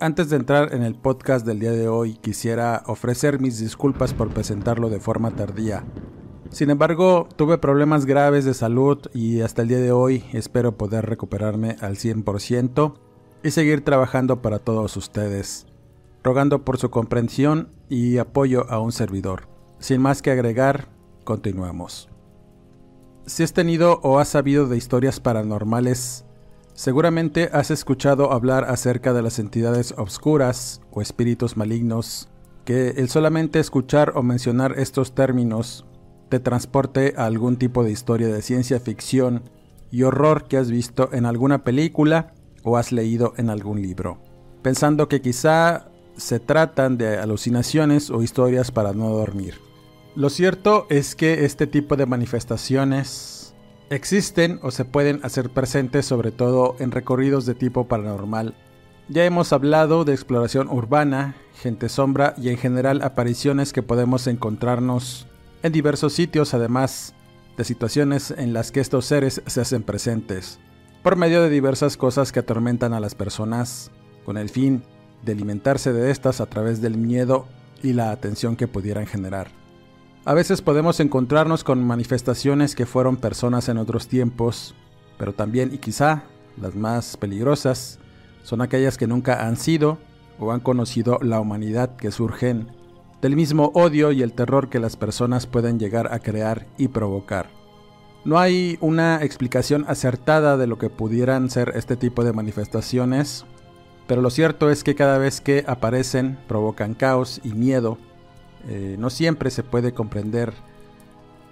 Antes de entrar en el podcast del día de hoy, quisiera ofrecer mis disculpas por presentarlo de forma tardía. Sin embargo, tuve problemas graves de salud y hasta el día de hoy espero poder recuperarme al 100% y seguir trabajando para todos ustedes, rogando por su comprensión y apoyo a un servidor. Sin más que agregar, continuamos. Si has tenido o has sabido de historias paranormales, Seguramente has escuchado hablar acerca de las entidades obscuras o espíritus malignos, que el solamente escuchar o mencionar estos términos te transporte a algún tipo de historia de ciencia ficción y horror que has visto en alguna película o has leído en algún libro, pensando que quizá se tratan de alucinaciones o historias para no dormir. Lo cierto es que este tipo de manifestaciones Existen o se pueden hacer presentes sobre todo en recorridos de tipo paranormal. Ya hemos hablado de exploración urbana, gente sombra y en general apariciones que podemos encontrarnos en diversos sitios además de situaciones en las que estos seres se hacen presentes, por medio de diversas cosas que atormentan a las personas, con el fin de alimentarse de estas a través del miedo y la atención que pudieran generar. A veces podemos encontrarnos con manifestaciones que fueron personas en otros tiempos, pero también y quizá las más peligrosas son aquellas que nunca han sido o han conocido la humanidad que surgen del mismo odio y el terror que las personas pueden llegar a crear y provocar. No hay una explicación acertada de lo que pudieran ser este tipo de manifestaciones, pero lo cierto es que cada vez que aparecen provocan caos y miedo eh, no siempre se puede comprender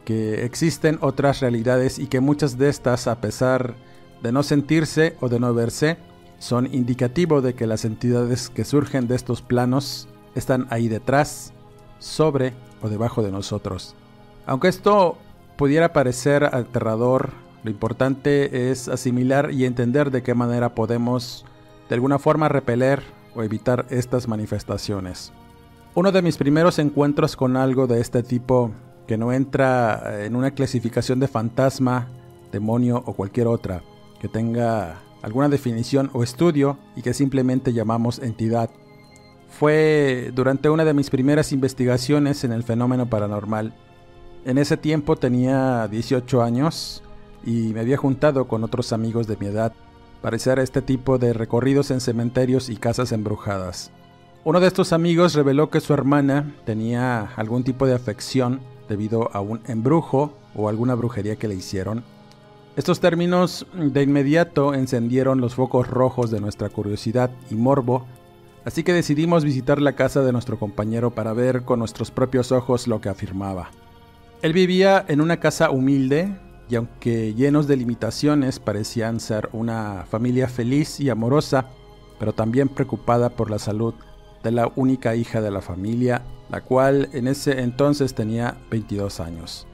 que existen otras realidades y que muchas de estas, a pesar de no sentirse o de no verse, son indicativo de que las entidades que surgen de estos planos están ahí detrás, sobre o debajo de nosotros. Aunque esto pudiera parecer aterrador, lo importante es asimilar y entender de qué manera podemos de alguna forma repeler o evitar estas manifestaciones. Uno de mis primeros encuentros con algo de este tipo que no entra en una clasificación de fantasma, demonio o cualquier otra, que tenga alguna definición o estudio y que simplemente llamamos entidad. Fue durante una de mis primeras investigaciones en el fenómeno paranormal. En ese tiempo tenía 18 años y me había juntado con otros amigos de mi edad para hacer este tipo de recorridos en cementerios y casas embrujadas. Uno de estos amigos reveló que su hermana tenía algún tipo de afección debido a un embrujo o alguna brujería que le hicieron. Estos términos de inmediato encendieron los focos rojos de nuestra curiosidad y morbo, así que decidimos visitar la casa de nuestro compañero para ver con nuestros propios ojos lo que afirmaba. Él vivía en una casa humilde y aunque llenos de limitaciones parecían ser una familia feliz y amorosa, pero también preocupada por la salud de la única hija de la familia, la cual en ese entonces tenía 22 años.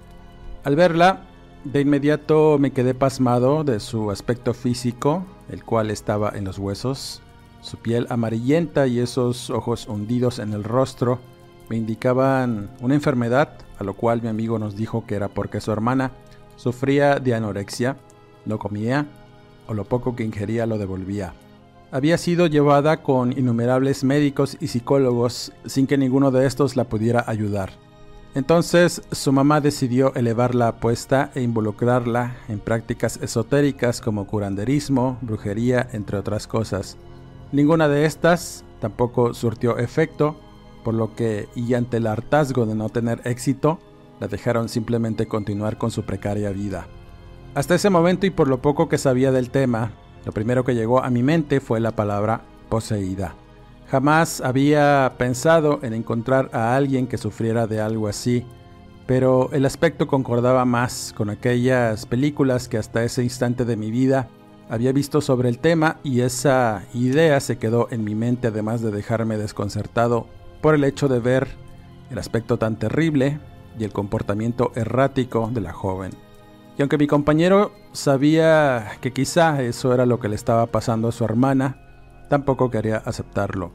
Al verla, de inmediato me quedé pasmado de su aspecto físico, el cual estaba en los huesos. Su piel amarillenta y esos ojos hundidos en el rostro me indicaban una enfermedad, a lo cual mi amigo nos dijo que era porque su hermana sufría de anorexia, no comía o lo poco que ingería lo devolvía había sido llevada con innumerables médicos y psicólogos sin que ninguno de estos la pudiera ayudar. Entonces su mamá decidió elevar la apuesta e involucrarla en prácticas esotéricas como curanderismo, brujería, entre otras cosas. Ninguna de estas tampoco surtió efecto, por lo que, y ante el hartazgo de no tener éxito, la dejaron simplemente continuar con su precaria vida. Hasta ese momento y por lo poco que sabía del tema, lo primero que llegó a mi mente fue la palabra poseída. Jamás había pensado en encontrar a alguien que sufriera de algo así, pero el aspecto concordaba más con aquellas películas que hasta ese instante de mi vida había visto sobre el tema y esa idea se quedó en mi mente además de dejarme desconcertado por el hecho de ver el aspecto tan terrible y el comportamiento errático de la joven. Y aunque mi compañero sabía que quizá eso era lo que le estaba pasando a su hermana, tampoco quería aceptarlo,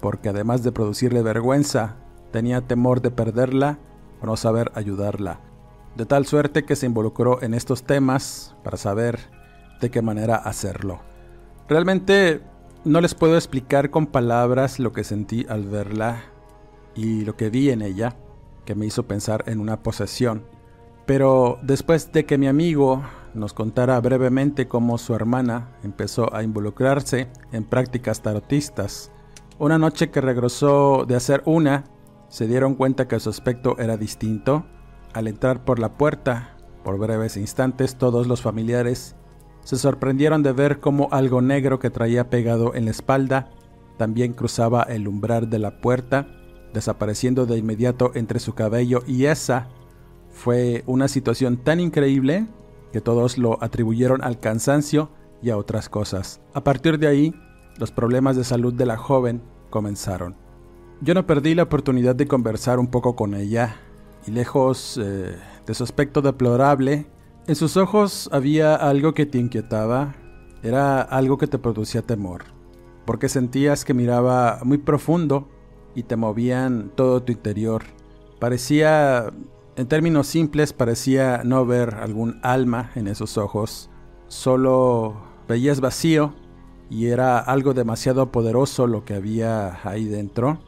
porque además de producirle vergüenza, tenía temor de perderla o no saber ayudarla, de tal suerte que se involucró en estos temas para saber de qué manera hacerlo. Realmente no les puedo explicar con palabras lo que sentí al verla y lo que vi en ella, que me hizo pensar en una posesión. Pero después de que mi amigo nos contara brevemente cómo su hermana empezó a involucrarse en prácticas tarotistas, una noche que regresó de hacer una, se dieron cuenta que su aspecto era distinto. Al entrar por la puerta, por breves instantes todos los familiares se sorprendieron de ver cómo algo negro que traía pegado en la espalda también cruzaba el umbral de la puerta, desapareciendo de inmediato entre su cabello y esa fue una situación tan increíble que todos lo atribuyeron al cansancio y a otras cosas. A partir de ahí, los problemas de salud de la joven comenzaron. Yo no perdí la oportunidad de conversar un poco con ella, y lejos eh, de su aspecto deplorable, en sus ojos había algo que te inquietaba, era algo que te producía temor, porque sentías que miraba muy profundo y te movían todo tu interior. Parecía, en términos simples, parecía no ver algún alma en esos ojos, solo veías vacío y era algo demasiado poderoso lo que había ahí dentro.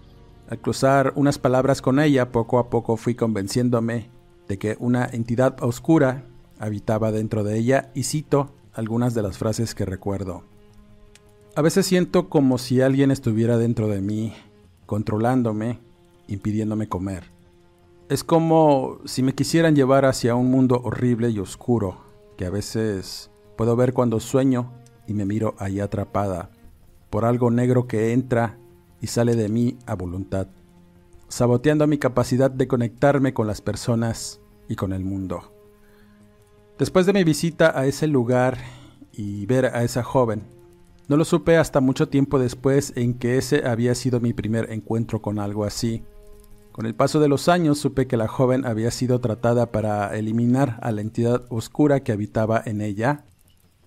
Al cruzar unas palabras con ella, poco a poco fui convenciéndome de que una entidad oscura habitaba dentro de ella y cito algunas de las frases que recuerdo. A veces siento como si alguien estuviera dentro de mí, controlándome, impidiéndome comer. Es como si me quisieran llevar hacia un mundo horrible y oscuro, que a veces puedo ver cuando sueño y me miro ahí atrapada por algo negro que entra y sale de mí a voluntad, saboteando mi capacidad de conectarme con las personas y con el mundo. Después de mi visita a ese lugar y ver a esa joven, no lo supe hasta mucho tiempo después en que ese había sido mi primer encuentro con algo así. Con el paso de los años supe que la joven había sido tratada para eliminar a la entidad oscura que habitaba en ella.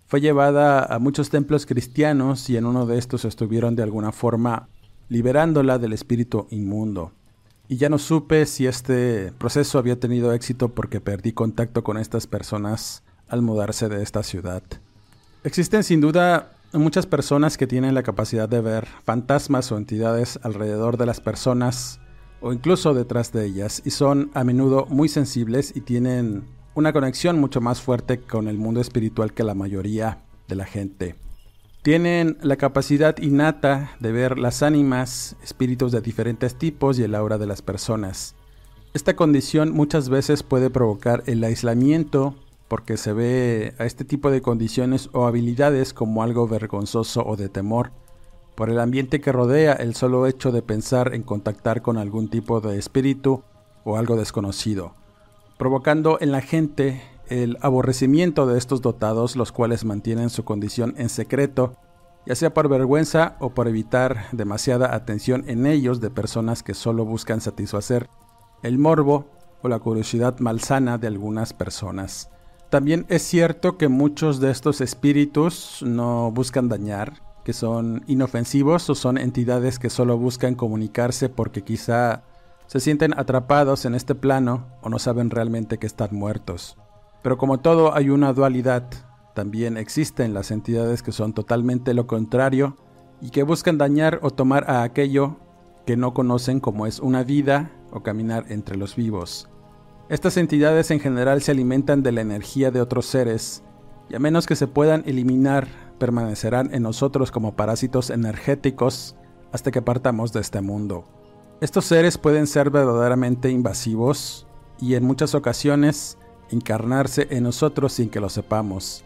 Fue llevada a muchos templos cristianos y en uno de estos estuvieron de alguna forma liberándola del espíritu inmundo. Y ya no supe si este proceso había tenido éxito porque perdí contacto con estas personas al mudarse de esta ciudad. Existen sin duda muchas personas que tienen la capacidad de ver fantasmas o entidades alrededor de las personas o incluso detrás de ellas y son a menudo muy sensibles y tienen una conexión mucho más fuerte con el mundo espiritual que la mayoría de la gente. Tienen la capacidad innata de ver las ánimas, espíritus de diferentes tipos y el aura de las personas. Esta condición muchas veces puede provocar el aislamiento porque se ve a este tipo de condiciones o habilidades como algo vergonzoso o de temor, por el ambiente que rodea el solo hecho de pensar en contactar con algún tipo de espíritu o algo desconocido, provocando en la gente el aborrecimiento de estos dotados, los cuales mantienen su condición en secreto, ya sea por vergüenza o por evitar demasiada atención en ellos de personas que solo buscan satisfacer el morbo o la curiosidad malsana de algunas personas. También es cierto que muchos de estos espíritus no buscan dañar, que son inofensivos o son entidades que solo buscan comunicarse porque quizá se sienten atrapados en este plano o no saben realmente que están muertos. Pero como todo hay una dualidad, también existen las entidades que son totalmente lo contrario y que buscan dañar o tomar a aquello que no conocen como es una vida o caminar entre los vivos. Estas entidades en general se alimentan de la energía de otros seres y a menos que se puedan eliminar, permanecerán en nosotros como parásitos energéticos hasta que partamos de este mundo. Estos seres pueden ser verdaderamente invasivos y en muchas ocasiones encarnarse en nosotros sin que lo sepamos.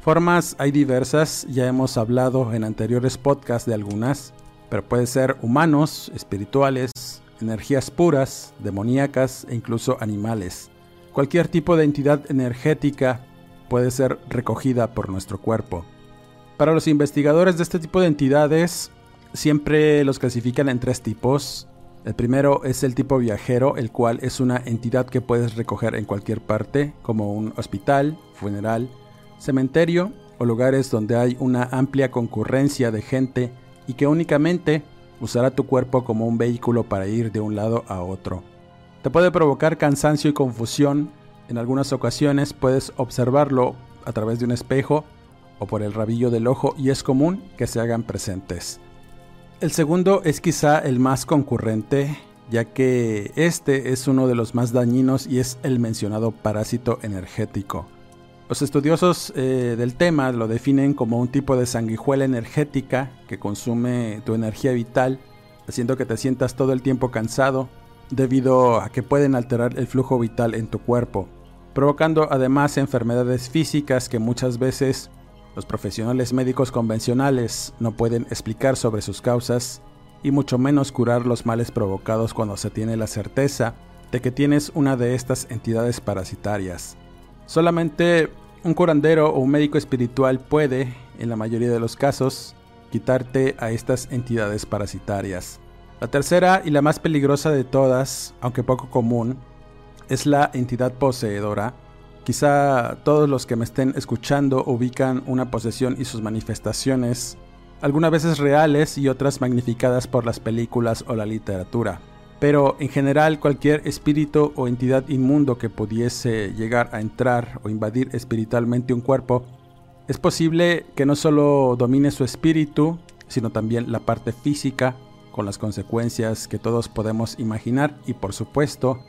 Formas hay diversas, ya hemos hablado en anteriores podcasts de algunas, pero pueden ser humanos, espirituales, energías puras, demoníacas e incluso animales. Cualquier tipo de entidad energética puede ser recogida por nuestro cuerpo. Para los investigadores de este tipo de entidades, siempre los clasifican en tres tipos. El primero es el tipo viajero, el cual es una entidad que puedes recoger en cualquier parte, como un hospital, funeral, cementerio o lugares donde hay una amplia concurrencia de gente y que únicamente usará tu cuerpo como un vehículo para ir de un lado a otro. Te puede provocar cansancio y confusión. En algunas ocasiones puedes observarlo a través de un espejo o por el rabillo del ojo y es común que se hagan presentes. El segundo es quizá el más concurrente, ya que este es uno de los más dañinos y es el mencionado parásito energético. Los estudiosos eh, del tema lo definen como un tipo de sanguijuela energética que consume tu energía vital, haciendo que te sientas todo el tiempo cansado, debido a que pueden alterar el flujo vital en tu cuerpo, provocando además enfermedades físicas que muchas veces los profesionales médicos convencionales no pueden explicar sobre sus causas y mucho menos curar los males provocados cuando se tiene la certeza de que tienes una de estas entidades parasitarias. Solamente un curandero o un médico espiritual puede, en la mayoría de los casos, quitarte a estas entidades parasitarias. La tercera y la más peligrosa de todas, aunque poco común, es la entidad poseedora. Quizá todos los que me estén escuchando ubican una posesión y sus manifestaciones, algunas veces reales y otras magnificadas por las películas o la literatura pero en general cualquier espíritu o entidad inmundo que pudiese llegar a entrar o invadir espiritualmente un cuerpo, es posible que no solo domine su espíritu, sino también la parte física, con las consecuencias que todos podemos imaginar y por supuesto,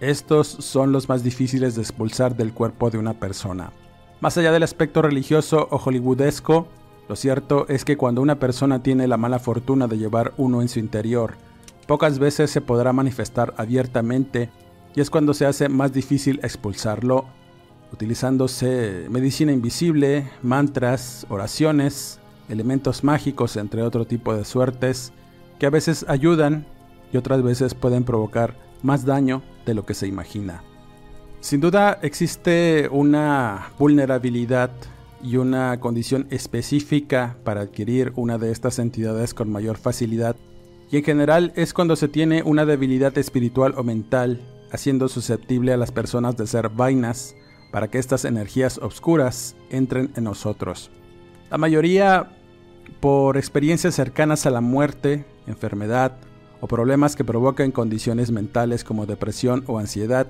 estos son los más difíciles de expulsar del cuerpo de una persona. Más allá del aspecto religioso o hollywoodesco, lo cierto es que cuando una persona tiene la mala fortuna de llevar uno en su interior, pocas veces se podrá manifestar abiertamente y es cuando se hace más difícil expulsarlo, utilizándose medicina invisible, mantras, oraciones, elementos mágicos, entre otro tipo de suertes, que a veces ayudan y otras veces pueden provocar más daño de lo que se imagina. Sin duda existe una vulnerabilidad y una condición específica para adquirir una de estas entidades con mayor facilidad y en general es cuando se tiene una debilidad espiritual o mental, haciendo susceptible a las personas de ser vainas para que estas energías oscuras entren en nosotros. La mayoría por experiencias cercanas a la muerte, enfermedad o problemas que provocan condiciones mentales como depresión o ansiedad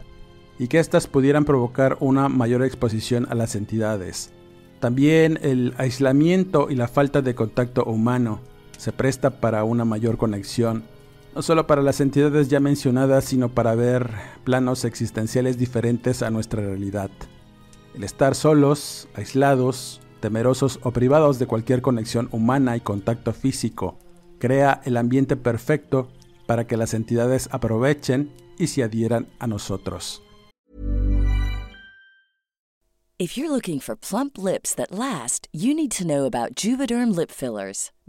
y que éstas pudieran provocar una mayor exposición a las entidades. También el aislamiento y la falta de contacto humano, se presta para una mayor conexión, no solo para las entidades ya mencionadas, sino para ver planos existenciales diferentes a nuestra realidad. El estar solos, aislados, temerosos o privados de cualquier conexión humana y contacto físico crea el ambiente perfecto para que las entidades aprovechen y se adhieran a nosotros. If you're looking for plump lips that last, you need to know about Juvederm lip fillers.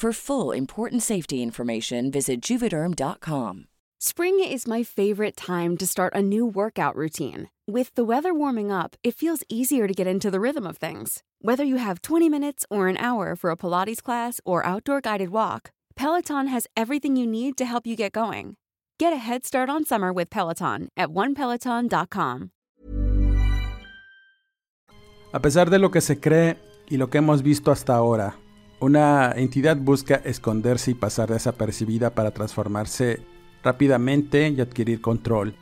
For full important safety information, visit juvederm.com. Spring is my favorite time to start a new workout routine. With the weather warming up, it feels easier to get into the rhythm of things. Whether you have 20 minutes or an hour for a Pilates class or outdoor guided walk, Peloton has everything you need to help you get going. Get a head start on summer with Peloton at onepeloton.com. A pesar de lo que se cree y lo que hemos visto hasta ahora, una entidad busca esconderse y pasar desapercibida para transformarse rápidamente y adquirir control.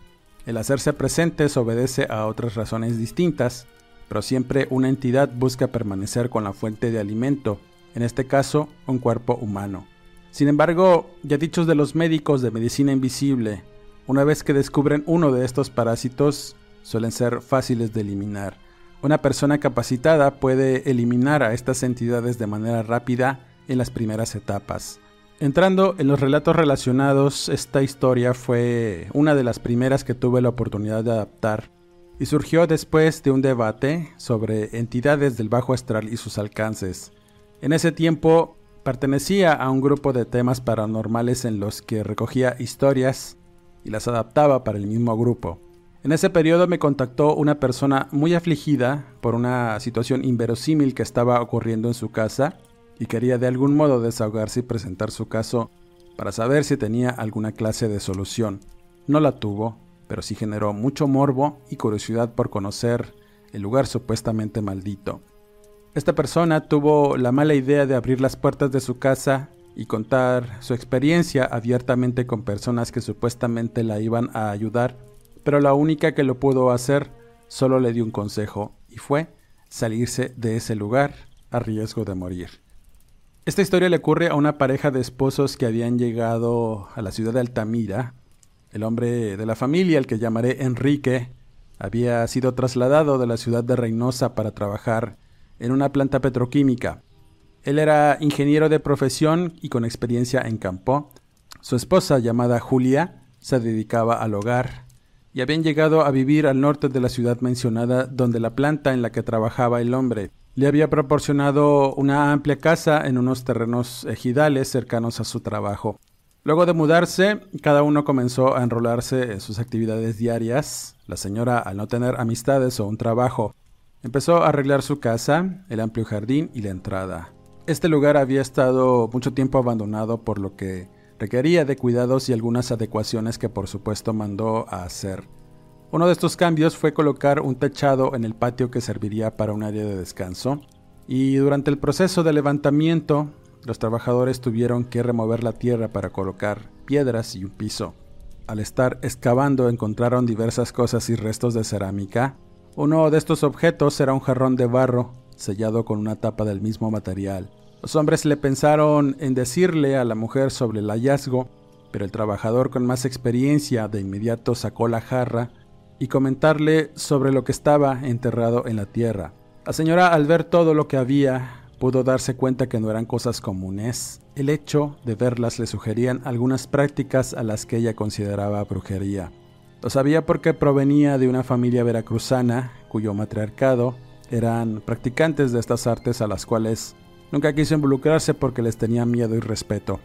El hacerse presente obedece a otras razones distintas, pero siempre una entidad busca permanecer con la fuente de alimento, en este caso un cuerpo humano. Sin embargo, ya dichos de los médicos de medicina invisible, una vez que descubren uno de estos parásitos, suelen ser fáciles de eliminar. Una persona capacitada puede eliminar a estas entidades de manera rápida en las primeras etapas. Entrando en los relatos relacionados, esta historia fue una de las primeras que tuve la oportunidad de adaptar y surgió después de un debate sobre entidades del bajo astral y sus alcances. En ese tiempo pertenecía a un grupo de temas paranormales en los que recogía historias y las adaptaba para el mismo grupo. En ese periodo me contactó una persona muy afligida por una situación inverosímil que estaba ocurriendo en su casa y quería de algún modo desahogarse y presentar su caso para saber si tenía alguna clase de solución. No la tuvo, pero sí generó mucho morbo y curiosidad por conocer el lugar supuestamente maldito. Esta persona tuvo la mala idea de abrir las puertas de su casa y contar su experiencia abiertamente con personas que supuestamente la iban a ayudar, pero la única que lo pudo hacer solo le dio un consejo y fue salirse de ese lugar a riesgo de morir. Esta historia le ocurre a una pareja de esposos que habían llegado a la ciudad de Altamira. El hombre de la familia, el que llamaré Enrique, había sido trasladado de la ciudad de Reynosa para trabajar en una planta petroquímica. Él era ingeniero de profesión y con experiencia en campo. Su esposa, llamada Julia, se dedicaba al hogar y habían llegado a vivir al norte de la ciudad mencionada donde la planta en la que trabajaba el hombre le había proporcionado una amplia casa en unos terrenos ejidales cercanos a su trabajo. Luego de mudarse, cada uno comenzó a enrolarse en sus actividades diarias. La señora, al no tener amistades o un trabajo, empezó a arreglar su casa, el amplio jardín y la entrada. Este lugar había estado mucho tiempo abandonado por lo que requería de cuidados y algunas adecuaciones que por supuesto mandó a hacer. Uno de estos cambios fue colocar un techado en el patio que serviría para un área de descanso, y durante el proceso de levantamiento, los trabajadores tuvieron que remover la tierra para colocar piedras y un piso. Al estar excavando encontraron diversas cosas y restos de cerámica. Uno de estos objetos era un jarrón de barro sellado con una tapa del mismo material. Los hombres le pensaron en decirle a la mujer sobre el hallazgo, pero el trabajador con más experiencia de inmediato sacó la jarra y comentarle sobre lo que estaba enterrado en la tierra. La señora al ver todo lo que había pudo darse cuenta que no eran cosas comunes. El hecho de verlas le sugerían algunas prácticas a las que ella consideraba brujería. Lo sabía porque provenía de una familia veracruzana cuyo matriarcado eran practicantes de estas artes a las cuales nunca quiso involucrarse porque les tenía miedo y respeto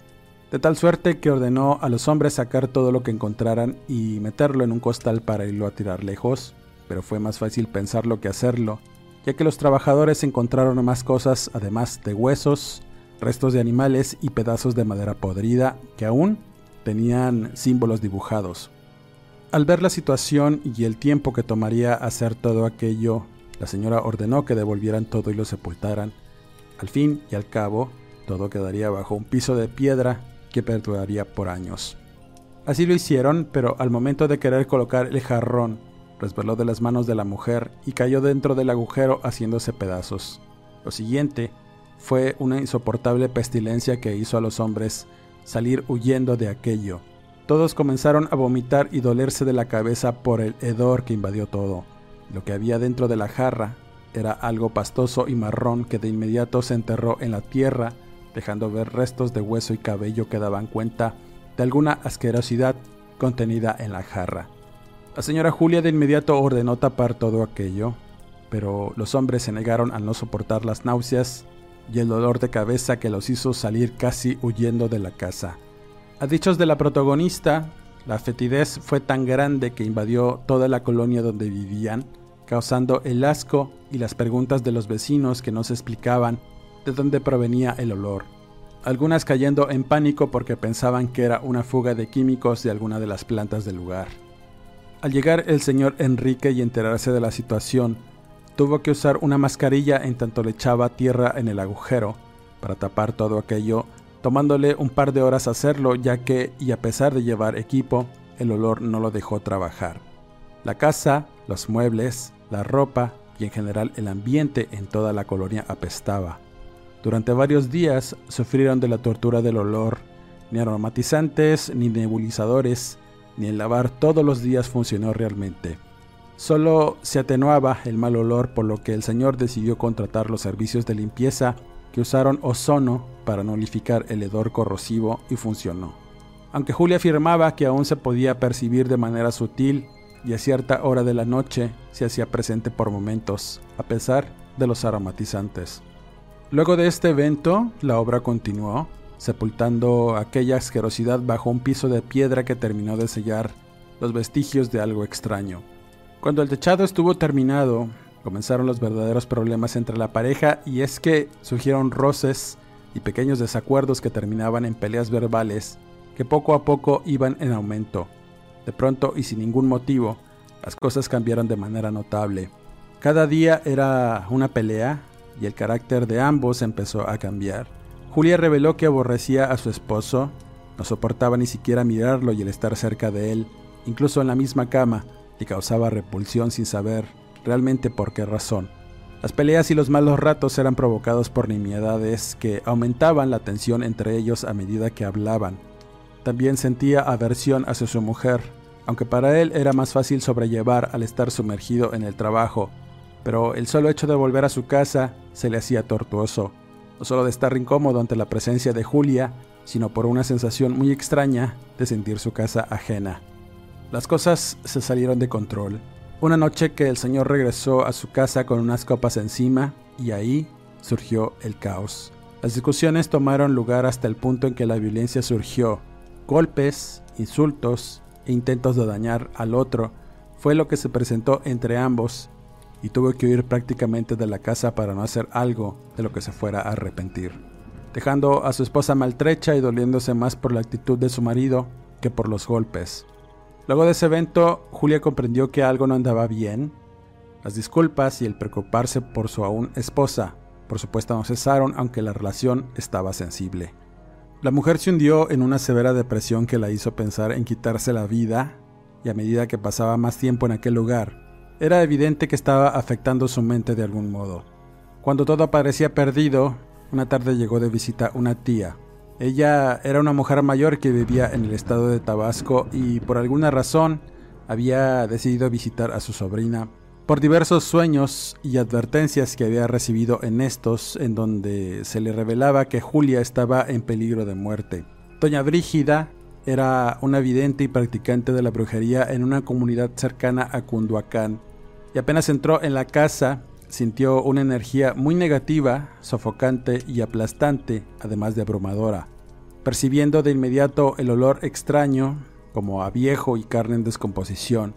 de tal suerte que ordenó a los hombres sacar todo lo que encontraran y meterlo en un costal para irlo a tirar lejos, pero fue más fácil pensarlo que hacerlo, ya que los trabajadores encontraron más cosas además de huesos, restos de animales y pedazos de madera podrida que aún tenían símbolos dibujados. Al ver la situación y el tiempo que tomaría hacer todo aquello, la señora ordenó que devolvieran todo y lo sepultaran. Al fin y al cabo, todo quedaría bajo un piso de piedra que perduraría por años. Así lo hicieron, pero al momento de querer colocar el jarrón, resbaló de las manos de la mujer y cayó dentro del agujero haciéndose pedazos. Lo siguiente fue una insoportable pestilencia que hizo a los hombres salir huyendo de aquello. Todos comenzaron a vomitar y dolerse de la cabeza por el hedor que invadió todo. Lo que había dentro de la jarra era algo pastoso y marrón que de inmediato se enterró en la tierra, dejando ver restos de hueso y cabello que daban cuenta de alguna asquerosidad contenida en la jarra. La señora Julia de inmediato ordenó tapar todo aquello, pero los hombres se negaron al no soportar las náuseas y el dolor de cabeza que los hizo salir casi huyendo de la casa. A dichos de la protagonista, la fetidez fue tan grande que invadió toda la colonia donde vivían, causando el asco y las preguntas de los vecinos que no se explicaban de dónde provenía el olor. Algunas cayendo en pánico porque pensaban que era una fuga de químicos de alguna de las plantas del lugar. Al llegar el señor Enrique y enterarse de la situación, tuvo que usar una mascarilla en tanto le echaba tierra en el agujero para tapar todo aquello, tomándole un par de horas hacerlo ya que, y a pesar de llevar equipo, el olor no lo dejó trabajar. La casa, los muebles, la ropa en general el ambiente en toda la colonia apestaba. Durante varios días sufrieron de la tortura del olor, ni aromatizantes, ni nebulizadores, ni el lavar todos los días funcionó realmente. Solo se atenuaba el mal olor por lo que el señor decidió contratar los servicios de limpieza que usaron ozono para nulificar el hedor corrosivo y funcionó. Aunque Julia afirmaba que aún se podía percibir de manera sutil y a cierta hora de la noche se hacía presente por momentos, a pesar de los aromatizantes. Luego de este evento, la obra continuó, sepultando aquella asquerosidad bajo un piso de piedra que terminó de sellar los vestigios de algo extraño. Cuando el techado estuvo terminado, comenzaron los verdaderos problemas entre la pareja y es que surgieron roces y pequeños desacuerdos que terminaban en peleas verbales que poco a poco iban en aumento. De pronto y sin ningún motivo, las cosas cambiaron de manera notable. Cada día era una pelea y el carácter de ambos empezó a cambiar. Julia reveló que aborrecía a su esposo, no soportaba ni siquiera mirarlo y el estar cerca de él, incluso en la misma cama, le causaba repulsión sin saber realmente por qué razón. Las peleas y los malos ratos eran provocados por nimiedades que aumentaban la tensión entre ellos a medida que hablaban. También sentía aversión hacia su mujer, aunque para él era más fácil sobrellevar al estar sumergido en el trabajo, pero el solo hecho de volver a su casa se le hacía tortuoso, no solo de estar incómodo ante la presencia de Julia, sino por una sensación muy extraña de sentir su casa ajena. Las cosas se salieron de control. Una noche que el señor regresó a su casa con unas copas encima y ahí surgió el caos. Las discusiones tomaron lugar hasta el punto en que la violencia surgió Golpes, insultos e intentos de dañar al otro fue lo que se presentó entre ambos y tuvo que huir prácticamente de la casa para no hacer algo de lo que se fuera a arrepentir, dejando a su esposa maltrecha y doliéndose más por la actitud de su marido que por los golpes. Luego de ese evento, Julia comprendió que algo no andaba bien. Las disculpas y el preocuparse por su aún esposa, por supuesto, no cesaron, aunque la relación estaba sensible. La mujer se hundió en una severa depresión que la hizo pensar en quitarse la vida, y a medida que pasaba más tiempo en aquel lugar, era evidente que estaba afectando su mente de algún modo. Cuando todo parecía perdido, una tarde llegó de visita una tía. Ella era una mujer mayor que vivía en el estado de Tabasco y por alguna razón había decidido visitar a su sobrina por diversos sueños y advertencias que había recibido en estos, en donde se le revelaba que Julia estaba en peligro de muerte. Doña Brígida era una vidente y practicante de la brujería en una comunidad cercana a Cunduacán, y apenas entró en la casa, sintió una energía muy negativa, sofocante y aplastante, además de abrumadora. Percibiendo de inmediato el olor extraño, como a viejo y carne en descomposición,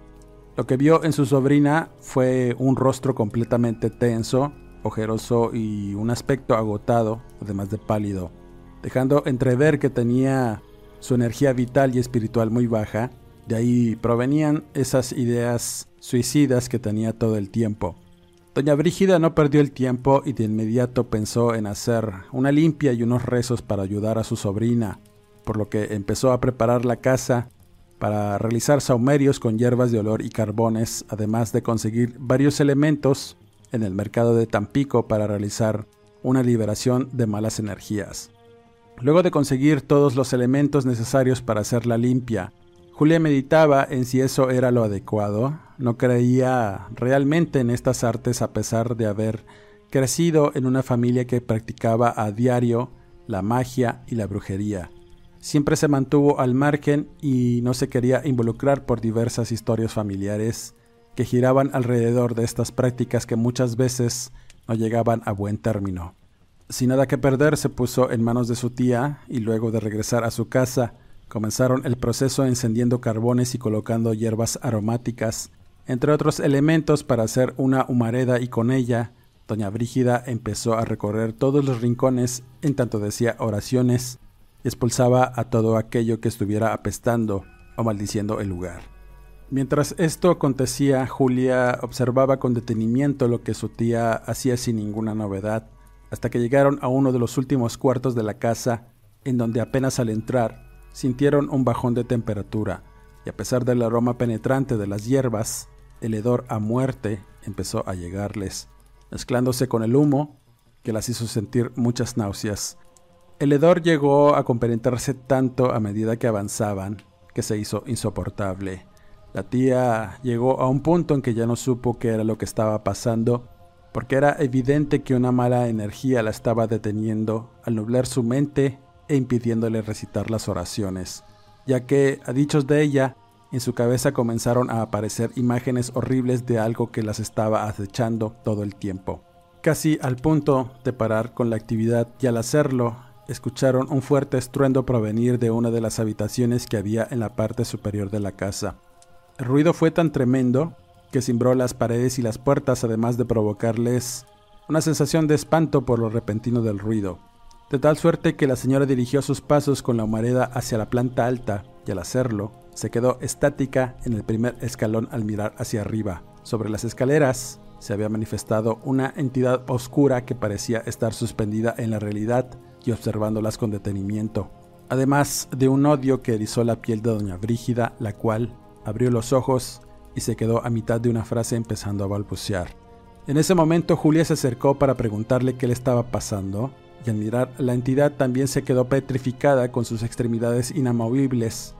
lo que vio en su sobrina fue un rostro completamente tenso, ojeroso y un aspecto agotado, además de pálido, dejando entrever que tenía su energía vital y espiritual muy baja. De ahí provenían esas ideas suicidas que tenía todo el tiempo. Doña Brígida no perdió el tiempo y de inmediato pensó en hacer una limpia y unos rezos para ayudar a su sobrina, por lo que empezó a preparar la casa para realizar saumerios con hierbas de olor y carbones, además de conseguir varios elementos en el mercado de Tampico para realizar una liberación de malas energías. Luego de conseguir todos los elementos necesarios para hacerla limpia, Julia meditaba en si eso era lo adecuado. No creía realmente en estas artes a pesar de haber crecido en una familia que practicaba a diario la magia y la brujería. Siempre se mantuvo al margen y no se quería involucrar por diversas historias familiares que giraban alrededor de estas prácticas que muchas veces no llegaban a buen término. Sin nada que perder, se puso en manos de su tía y luego de regresar a su casa, comenzaron el proceso encendiendo carbones y colocando hierbas aromáticas, entre otros elementos para hacer una humareda y con ella, doña Brígida empezó a recorrer todos los rincones en tanto decía oraciones expulsaba a todo aquello que estuviera apestando o maldiciendo el lugar. Mientras esto acontecía, Julia observaba con detenimiento lo que su tía hacía sin ninguna novedad, hasta que llegaron a uno de los últimos cuartos de la casa, en donde apenas al entrar sintieron un bajón de temperatura, y a pesar del aroma penetrante de las hierbas, el hedor a muerte empezó a llegarles, mezclándose con el humo que las hizo sentir muchas náuseas. El hedor llegó a compenetrarse tanto a medida que avanzaban que se hizo insoportable. La tía llegó a un punto en que ya no supo qué era lo que estaba pasando porque era evidente que una mala energía la estaba deteniendo al nublar su mente e impidiéndole recitar las oraciones, ya que, a dichos de ella, en su cabeza comenzaron a aparecer imágenes horribles de algo que las estaba acechando todo el tiempo. Casi al punto de parar con la actividad y al hacerlo, escucharon un fuerte estruendo provenir de una de las habitaciones que había en la parte superior de la casa. El ruido fue tan tremendo que cimbró las paredes y las puertas, además de provocarles una sensación de espanto por lo repentino del ruido, de tal suerte que la señora dirigió sus pasos con la humareda hacia la planta alta y al hacerlo, se quedó estática en el primer escalón al mirar hacia arriba. Sobre las escaleras se había manifestado una entidad oscura que parecía estar suspendida en la realidad y observándolas con detenimiento, además de un odio que erizó la piel de doña Brígida, la cual abrió los ojos y se quedó a mitad de una frase empezando a balbucear. En ese momento Julia se acercó para preguntarle qué le estaba pasando, y al mirar la entidad también se quedó petrificada con sus extremidades inamovibles.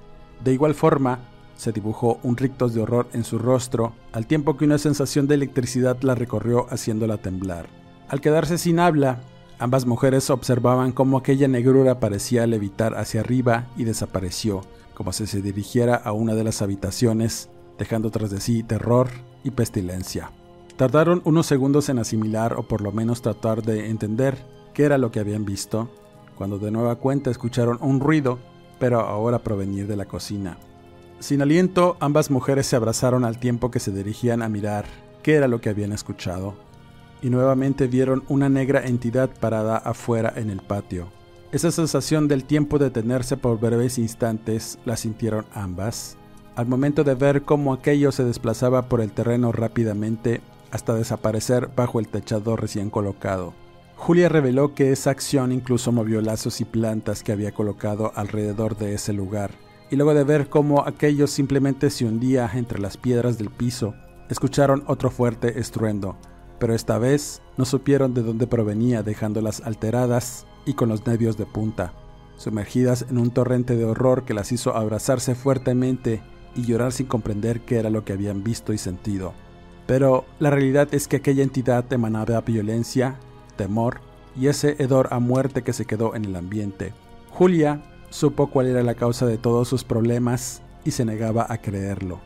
De igual forma, se dibujó un rictus de horror en su rostro, al tiempo que una sensación de electricidad la recorrió haciéndola temblar. Al quedarse sin habla, ambas mujeres observaban cómo aquella negrura parecía levitar hacia arriba y desapareció, como si se dirigiera a una de las habitaciones dejando tras de sí terror y pestilencia. Tardaron unos segundos en asimilar o por lo menos tratar de entender qué era lo que habían visto, cuando de nueva cuenta escucharon un ruido, pero ahora provenir de la cocina. Sin aliento, ambas mujeres se abrazaron al tiempo que se dirigían a mirar qué era lo que habían escuchado, y nuevamente vieron una negra entidad parada afuera en el patio. Esa sensación del tiempo detenerse por breves instantes la sintieron ambas, al momento de ver cómo aquello se desplazaba por el terreno rápidamente hasta desaparecer bajo el techado recién colocado. Julia reveló que esa acción incluso movió lazos y plantas que había colocado alrededor de ese lugar, y luego de ver cómo aquello simplemente se hundía entre las piedras del piso, escucharon otro fuerte estruendo, pero esta vez no supieron de dónde provenía dejándolas alteradas y con los nervios de punta, sumergidas en un torrente de horror que las hizo abrazarse fuertemente y llorar sin comprender qué era lo que habían visto y sentido. Pero la realidad es que aquella entidad emanaba violencia, temor y ese hedor a muerte que se quedó en el ambiente. Julia supo cuál era la causa de todos sus problemas y se negaba a creerlo.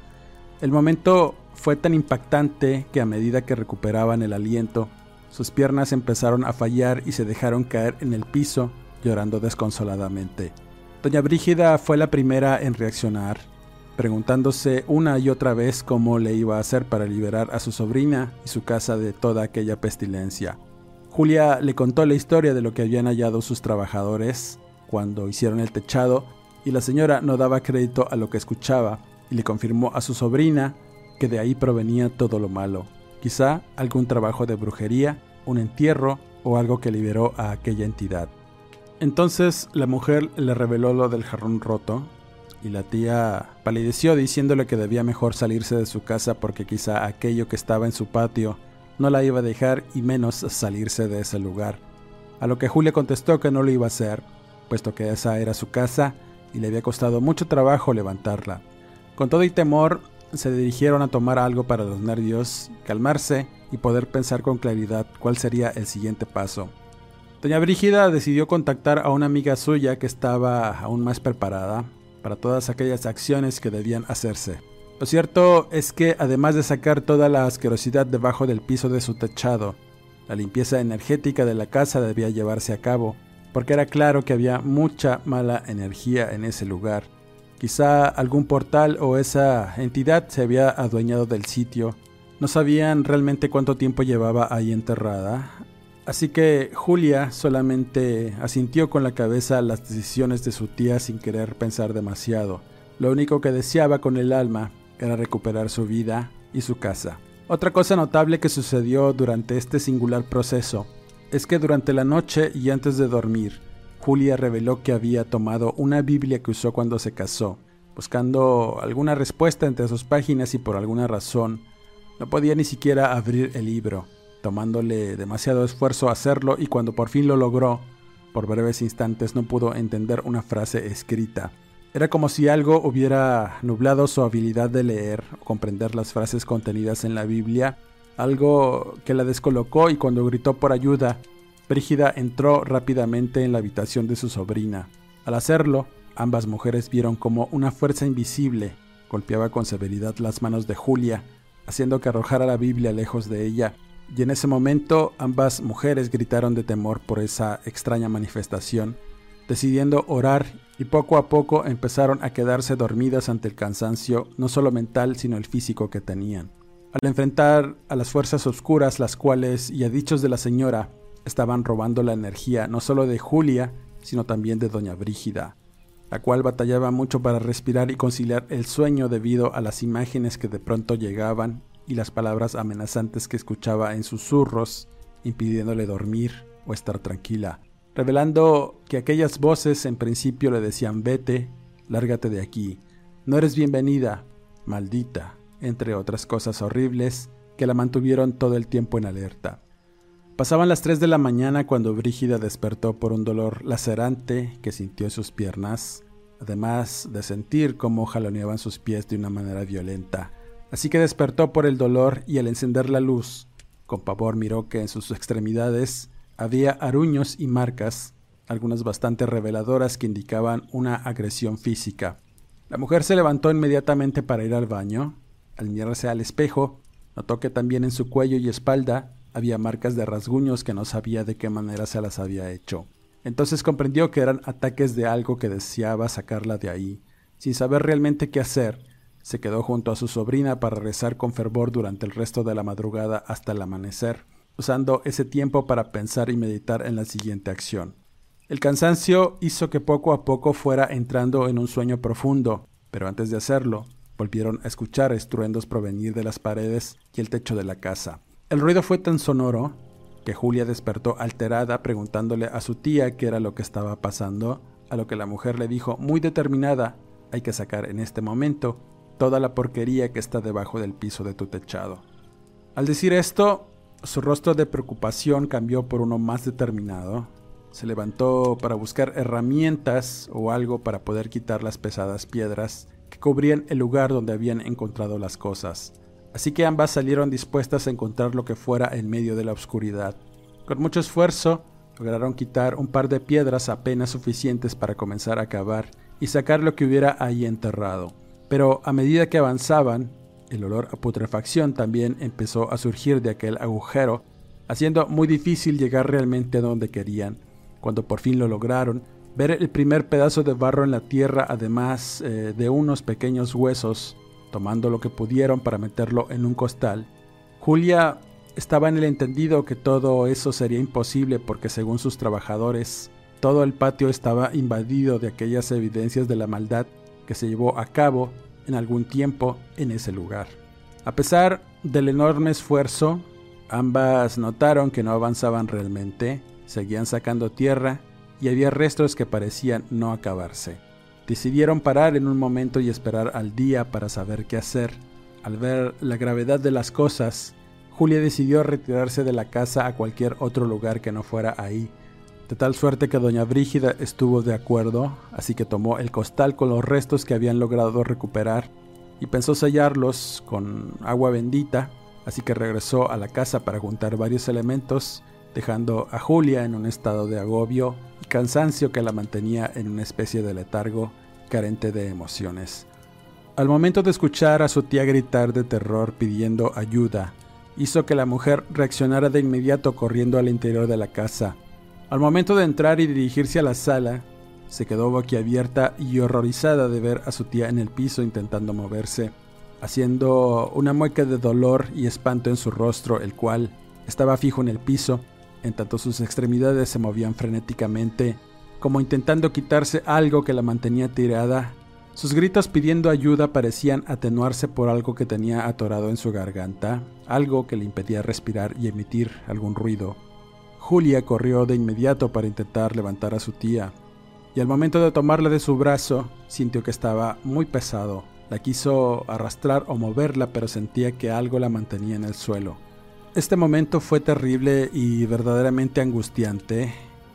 El momento fue tan impactante que a medida que recuperaban el aliento, sus piernas empezaron a fallar y se dejaron caer en el piso, llorando desconsoladamente. Doña Brígida fue la primera en reaccionar preguntándose una y otra vez cómo le iba a hacer para liberar a su sobrina y su casa de toda aquella pestilencia. Julia le contó la historia de lo que habían hallado sus trabajadores cuando hicieron el techado y la señora no daba crédito a lo que escuchaba y le confirmó a su sobrina que de ahí provenía todo lo malo, quizá algún trabajo de brujería, un entierro o algo que liberó a aquella entidad. Entonces la mujer le reveló lo del jarrón roto y la tía palideció diciéndole que debía mejor salirse de su casa porque quizá aquello que estaba en su patio no la iba a dejar y menos salirse de ese lugar. A lo que Julia contestó que no lo iba a hacer, puesto que esa era su casa y le había costado mucho trabajo levantarla. Con todo y temor, se dirigieron a tomar algo para los nervios, calmarse y poder pensar con claridad cuál sería el siguiente paso. Doña Brígida decidió contactar a una amiga suya que estaba aún más preparada para todas aquellas acciones que debían hacerse. Lo cierto es que además de sacar toda la asquerosidad debajo del piso de su techado, la limpieza energética de la casa debía llevarse a cabo, porque era claro que había mucha mala energía en ese lugar. Quizá algún portal o esa entidad se había adueñado del sitio. No sabían realmente cuánto tiempo llevaba ahí enterrada, Así que Julia solamente asintió con la cabeza las decisiones de su tía sin querer pensar demasiado. Lo único que deseaba con el alma era recuperar su vida y su casa. Otra cosa notable que sucedió durante este singular proceso es que durante la noche y antes de dormir, Julia reveló que había tomado una Biblia que usó cuando se casó, buscando alguna respuesta entre sus páginas y por alguna razón no podía ni siquiera abrir el libro tomándole demasiado esfuerzo hacerlo y cuando por fin lo logró, por breves instantes no pudo entender una frase escrita. Era como si algo hubiera nublado su habilidad de leer o comprender las frases contenidas en la Biblia, algo que la descolocó y cuando gritó por ayuda, Brígida entró rápidamente en la habitación de su sobrina. Al hacerlo, ambas mujeres vieron como una fuerza invisible golpeaba con severidad las manos de Julia, haciendo que arrojara la Biblia lejos de ella y en ese momento ambas mujeres gritaron de temor por esa extraña manifestación, decidiendo orar y poco a poco empezaron a quedarse dormidas ante el cansancio no solo mental sino el físico que tenían. Al enfrentar a las fuerzas oscuras las cuales, y a dichos de la señora, estaban robando la energía no solo de Julia, sino también de doña Brígida, la cual batallaba mucho para respirar y conciliar el sueño debido a las imágenes que de pronto llegaban y las palabras amenazantes que escuchaba en susurros, impidiéndole dormir o estar tranquila, revelando que aquellas voces en principio le decían vete, lárgate de aquí, no eres bienvenida, maldita, entre otras cosas horribles que la mantuvieron todo el tiempo en alerta. Pasaban las 3 de la mañana cuando Brígida despertó por un dolor lacerante que sintió en sus piernas, además de sentir cómo jaloneaban sus pies de una manera violenta. Así que despertó por el dolor y al encender la luz, con pavor miró que en sus extremidades había aruños y marcas, algunas bastante reveladoras que indicaban una agresión física. La mujer se levantó inmediatamente para ir al baño. Al mirarse al espejo, notó que también en su cuello y espalda había marcas de rasguños que no sabía de qué manera se las había hecho. Entonces comprendió que eran ataques de algo que deseaba sacarla de ahí. Sin saber realmente qué hacer, se quedó junto a su sobrina para rezar con fervor durante el resto de la madrugada hasta el amanecer, usando ese tiempo para pensar y meditar en la siguiente acción. El cansancio hizo que poco a poco fuera entrando en un sueño profundo, pero antes de hacerlo, volvieron a escuchar estruendos provenir de las paredes y el techo de la casa. El ruido fue tan sonoro que Julia despertó alterada preguntándole a su tía qué era lo que estaba pasando, a lo que la mujer le dijo muy determinada, hay que sacar en este momento toda la porquería que está debajo del piso de tu techado. Al decir esto, su rostro de preocupación cambió por uno más determinado. Se levantó para buscar herramientas o algo para poder quitar las pesadas piedras que cubrían el lugar donde habían encontrado las cosas. Así que ambas salieron dispuestas a encontrar lo que fuera en medio de la oscuridad. Con mucho esfuerzo, lograron quitar un par de piedras apenas suficientes para comenzar a cavar y sacar lo que hubiera ahí enterrado. Pero a medida que avanzaban, el olor a putrefacción también empezó a surgir de aquel agujero, haciendo muy difícil llegar realmente a donde querían. Cuando por fin lo lograron, ver el primer pedazo de barro en la tierra, además eh, de unos pequeños huesos, tomando lo que pudieron para meterlo en un costal, Julia estaba en el entendido que todo eso sería imposible porque según sus trabajadores, todo el patio estaba invadido de aquellas evidencias de la maldad que se llevó a cabo en algún tiempo en ese lugar. A pesar del enorme esfuerzo, ambas notaron que no avanzaban realmente, seguían sacando tierra y había restos que parecían no acabarse. Decidieron parar en un momento y esperar al día para saber qué hacer. Al ver la gravedad de las cosas, Julia decidió retirarse de la casa a cualquier otro lugar que no fuera ahí, de tal suerte que doña Brígida estuvo de acuerdo, así que tomó el costal con los restos que habían logrado recuperar y pensó sellarlos con agua bendita, así que regresó a la casa para juntar varios elementos, dejando a Julia en un estado de agobio y cansancio que la mantenía en una especie de letargo carente de emociones. Al momento de escuchar a su tía gritar de terror pidiendo ayuda, hizo que la mujer reaccionara de inmediato corriendo al interior de la casa. Al momento de entrar y dirigirse a la sala, se quedó boquiabierta y horrorizada de ver a su tía en el piso intentando moverse, haciendo una mueca de dolor y espanto en su rostro, el cual estaba fijo en el piso, en tanto sus extremidades se movían frenéticamente, como intentando quitarse algo que la mantenía tirada. Sus gritos pidiendo ayuda parecían atenuarse por algo que tenía atorado en su garganta, algo que le impedía respirar y emitir algún ruido. Julia corrió de inmediato para intentar levantar a su tía, y al momento de tomarla de su brazo sintió que estaba muy pesado. La quiso arrastrar o moverla, pero sentía que algo la mantenía en el suelo. Este momento fue terrible y verdaderamente angustiante.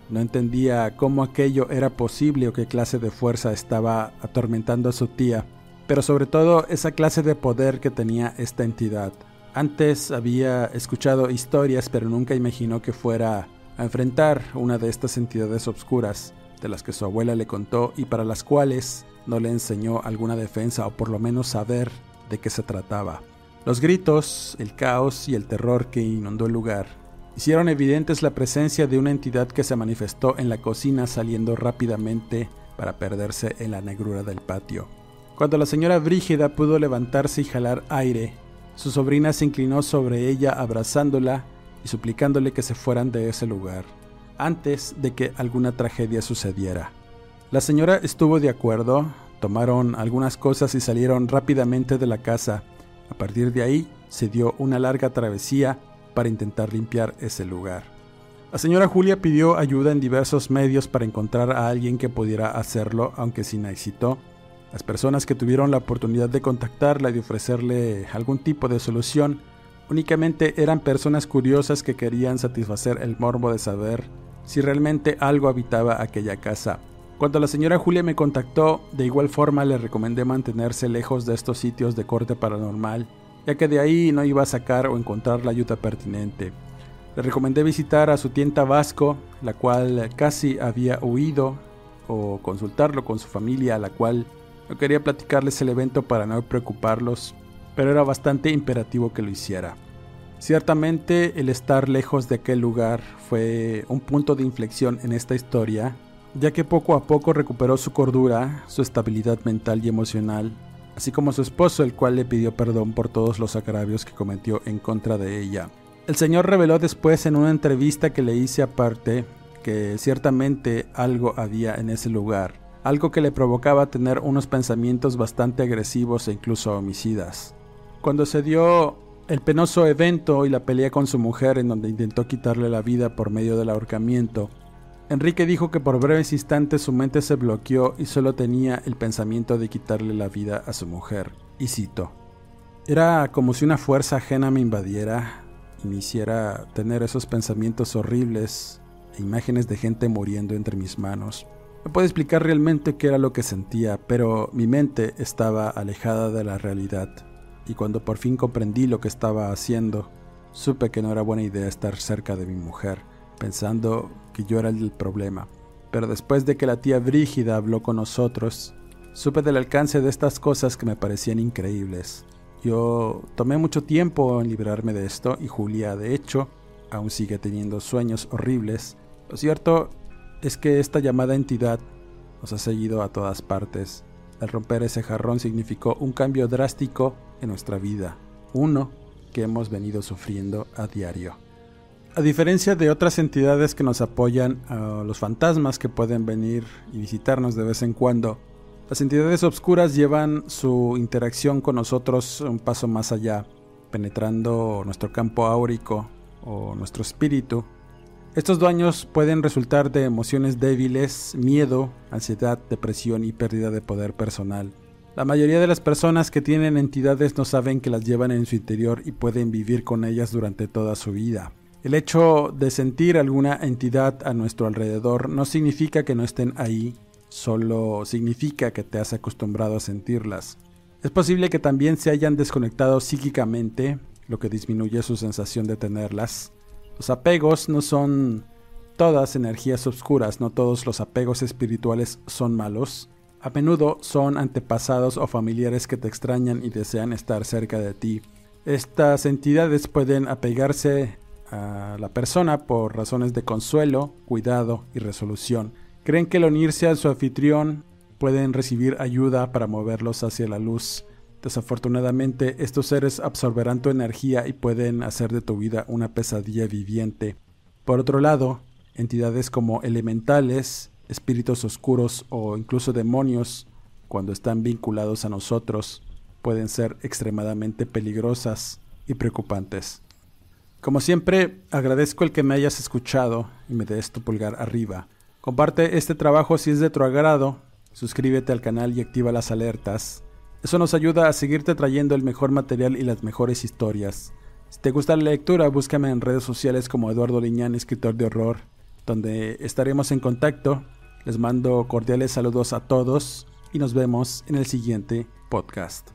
No entendía cómo aquello era posible o qué clase de fuerza estaba atormentando a su tía, pero sobre todo esa clase de poder que tenía esta entidad. Antes había escuchado historias, pero nunca imaginó que fuera a enfrentar una de estas entidades obscuras de las que su abuela le contó y para las cuales no le enseñó alguna defensa o por lo menos saber de qué se trataba. Los gritos, el caos y el terror que inundó el lugar hicieron evidentes la presencia de una entidad que se manifestó en la cocina saliendo rápidamente para perderse en la negrura del patio. Cuando la señora Brígida pudo levantarse y jalar aire, su sobrina se inclinó sobre ella abrazándola y suplicándole que se fueran de ese lugar antes de que alguna tragedia sucediera. La señora estuvo de acuerdo, tomaron algunas cosas y salieron rápidamente de la casa. A partir de ahí se dio una larga travesía para intentar limpiar ese lugar. La señora Julia pidió ayuda en diversos medios para encontrar a alguien que pudiera hacerlo, aunque sin éxito. Las personas que tuvieron la oportunidad de contactarla y de ofrecerle algún tipo de solución únicamente eran personas curiosas que querían satisfacer el morbo de saber si realmente algo habitaba aquella casa. Cuando la señora Julia me contactó, de igual forma le recomendé mantenerse lejos de estos sitios de corte paranormal, ya que de ahí no iba a sacar o encontrar la ayuda pertinente. Le recomendé visitar a su tienda Vasco, la cual casi había huido, o consultarlo con su familia, a la cual no quería platicarles el evento para no preocuparlos, pero era bastante imperativo que lo hiciera. Ciertamente el estar lejos de aquel lugar fue un punto de inflexión en esta historia, ya que poco a poco recuperó su cordura, su estabilidad mental y emocional, así como su esposo, el cual le pidió perdón por todos los agravios que cometió en contra de ella. El señor reveló después en una entrevista que le hice aparte que ciertamente algo había en ese lugar, algo que le provocaba tener unos pensamientos bastante agresivos e incluso homicidas. Cuando se dio el penoso evento y la pelea con su mujer en donde intentó quitarle la vida por medio del ahorcamiento, Enrique dijo que por breves instantes su mente se bloqueó y solo tenía el pensamiento de quitarle la vida a su mujer. Y cito, era como si una fuerza ajena me invadiera y me hiciera tener esos pensamientos horribles e imágenes de gente muriendo entre mis manos. No puedo explicar realmente qué era lo que sentía, pero mi mente estaba alejada de la realidad y cuando por fin comprendí lo que estaba haciendo, supe que no era buena idea estar cerca de mi mujer, pensando que yo era el problema. Pero después de que la tía Brígida habló con nosotros, supe del alcance de estas cosas que me parecían increíbles. Yo tomé mucho tiempo en librarme de esto y Julia, de hecho, aún sigue teniendo sueños horribles. Lo cierto es que esta llamada entidad nos ha seguido a todas partes. El romper ese jarrón significó un cambio drástico en nuestra vida, uno que hemos venido sufriendo a diario. A diferencia de otras entidades que nos apoyan, los fantasmas que pueden venir y visitarnos de vez en cuando, las entidades obscuras llevan su interacción con nosotros un paso más allá, penetrando nuestro campo áurico o nuestro espíritu. Estos daños pueden resultar de emociones débiles, miedo, ansiedad, depresión y pérdida de poder personal. La mayoría de las personas que tienen entidades no saben que las llevan en su interior y pueden vivir con ellas durante toda su vida. El hecho de sentir alguna entidad a nuestro alrededor no significa que no estén ahí, solo significa que te has acostumbrado a sentirlas. Es posible que también se hayan desconectado psíquicamente, lo que disminuye su sensación de tenerlas. Los apegos no son todas energías oscuras, no todos los apegos espirituales son malos. A menudo son antepasados o familiares que te extrañan y desean estar cerca de ti. Estas entidades pueden apegarse la persona por razones de consuelo, cuidado y resolución. Creen que al unirse a su anfitrión pueden recibir ayuda para moverlos hacia la luz. Desafortunadamente, estos seres absorberán tu energía y pueden hacer de tu vida una pesadilla viviente. Por otro lado, entidades como elementales, espíritus oscuros o incluso demonios, cuando están vinculados a nosotros, pueden ser extremadamente peligrosas y preocupantes. Como siempre, agradezco el que me hayas escuchado y me des tu pulgar arriba. Comparte este trabajo si es de tu agrado, suscríbete al canal y activa las alertas. Eso nos ayuda a seguirte trayendo el mejor material y las mejores historias. Si te gusta la lectura, búscame en redes sociales como Eduardo Liñán, escritor de horror, donde estaremos en contacto. Les mando cordiales saludos a todos y nos vemos en el siguiente podcast.